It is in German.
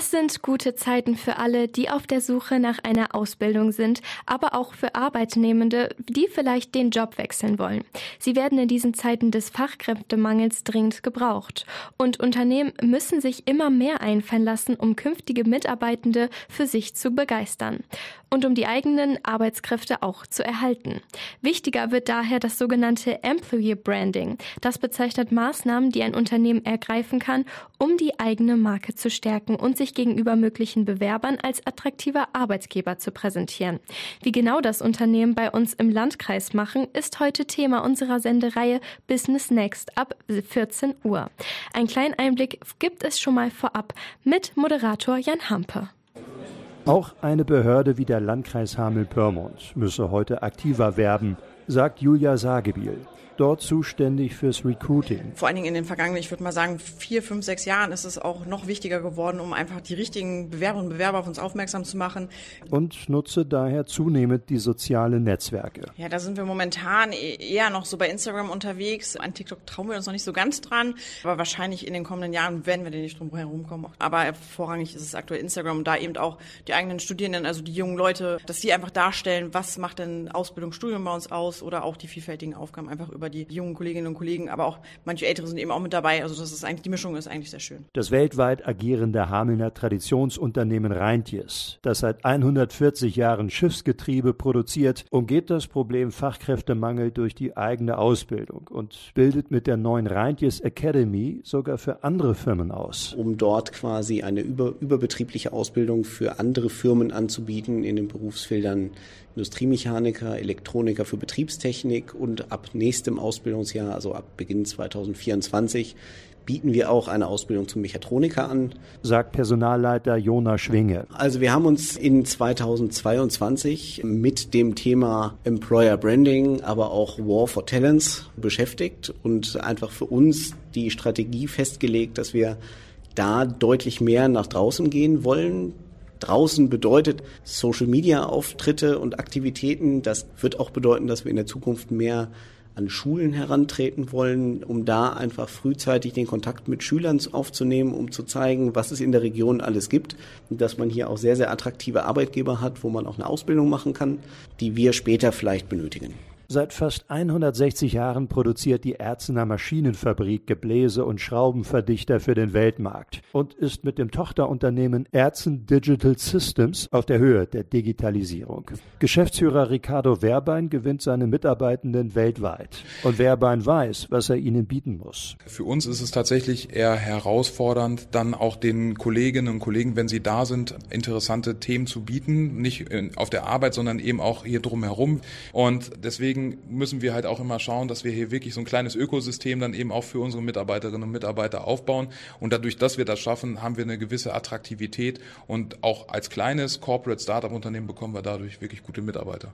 Es sind gute Zeiten für alle, die auf der Suche nach einer Ausbildung sind, aber auch für Arbeitnehmende, die vielleicht den Job wechseln wollen. Sie werden in diesen Zeiten des Fachkräftemangels dringend gebraucht. Und Unternehmen müssen sich immer mehr einfallen lassen, um künftige Mitarbeitende für sich zu begeistern und um die eigenen Arbeitskräfte auch zu erhalten. Wichtiger wird daher das sogenannte Employee Branding. Das bezeichnet Maßnahmen, die ein Unternehmen ergreifen kann, um die eigene Marke zu stärken und sich gegenüber möglichen Bewerbern als attraktiver Arbeitgeber zu präsentieren. Wie genau das Unternehmen bei uns im Landkreis machen, ist heute Thema unserer Sendereihe Business Next ab 14 Uhr. Ein kleinen Einblick gibt es schon mal vorab mit Moderator Jan Hampe. Auch eine Behörde wie der Landkreis Hameln-Pyrmont müsse heute aktiver werben, sagt Julia Sagebiel dort zuständig fürs Recruiting. Vor allen Dingen in den vergangenen, ich würde mal sagen, vier, fünf, sechs Jahren ist es auch noch wichtiger geworden, um einfach die richtigen Bewerberinnen und Bewerber auf uns aufmerksam zu machen. Und nutze daher zunehmend die sozialen Netzwerke. Ja, da sind wir momentan e-, eher noch so bei Instagram unterwegs. An TikTok trauen wir uns noch nicht so ganz dran, aber wahrscheinlich in den kommenden Jahren werden wir da nicht drum herum kommen. Aber vorrangig ist es aktuell Instagram und da eben auch die eigenen Studierenden, also die jungen Leute, dass sie einfach darstellen, was macht denn Ausbildung, Studium bei uns aus oder auch die vielfältigen Aufgaben einfach über die jungen Kolleginnen und Kollegen, aber auch manche Ältere sind eben auch mit dabei. Also das ist eigentlich, die Mischung ist eigentlich sehr schön. Das weltweit agierende Hamelner Traditionsunternehmen Reintjes, das seit 140 Jahren Schiffsgetriebe produziert, umgeht das Problem Fachkräftemangel durch die eigene Ausbildung und bildet mit der neuen Reintjes Academy sogar für andere Firmen aus. Um dort quasi eine über, überbetriebliche Ausbildung für andere Firmen anzubieten in den Berufsfeldern Industriemechaniker, Elektroniker für Betriebstechnik und ab nächstem Ausbildungsjahr, also ab Beginn 2024, bieten wir auch eine Ausbildung zum Mechatroniker an. Sagt Personalleiter Jona Schwinge. Also wir haben uns in 2022 mit dem Thema Employer Branding, aber auch War for Talents beschäftigt und einfach für uns die Strategie festgelegt, dass wir da deutlich mehr nach draußen gehen wollen, draußen bedeutet Social-Media-Auftritte und Aktivitäten. Das wird auch bedeuten, dass wir in der Zukunft mehr an Schulen herantreten wollen, um da einfach frühzeitig den Kontakt mit Schülern aufzunehmen, um zu zeigen, was es in der Region alles gibt und dass man hier auch sehr, sehr attraktive Arbeitgeber hat, wo man auch eine Ausbildung machen kann, die wir später vielleicht benötigen. Seit fast 160 Jahren produziert die Erzener Maschinenfabrik Gebläse und Schraubenverdichter für den Weltmarkt und ist mit dem Tochterunternehmen Erzen Digital Systems auf der Höhe der Digitalisierung. Geschäftsführer Ricardo Werbein gewinnt seine Mitarbeitenden weltweit. Und Werbein weiß, was er ihnen bieten muss. Für uns ist es tatsächlich eher herausfordernd, dann auch den Kolleginnen und Kollegen, wenn sie da sind, interessante Themen zu bieten. Nicht auf der Arbeit, sondern eben auch hier drumherum. Und deswegen deswegen müssen wir halt auch immer schauen, dass wir hier wirklich so ein kleines Ökosystem dann eben auch für unsere Mitarbeiterinnen und Mitarbeiter aufbauen. Und dadurch, dass wir das schaffen, haben wir eine gewisse Attraktivität und auch als kleines Corporate Startup Unternehmen bekommen wir dadurch wirklich gute Mitarbeiter.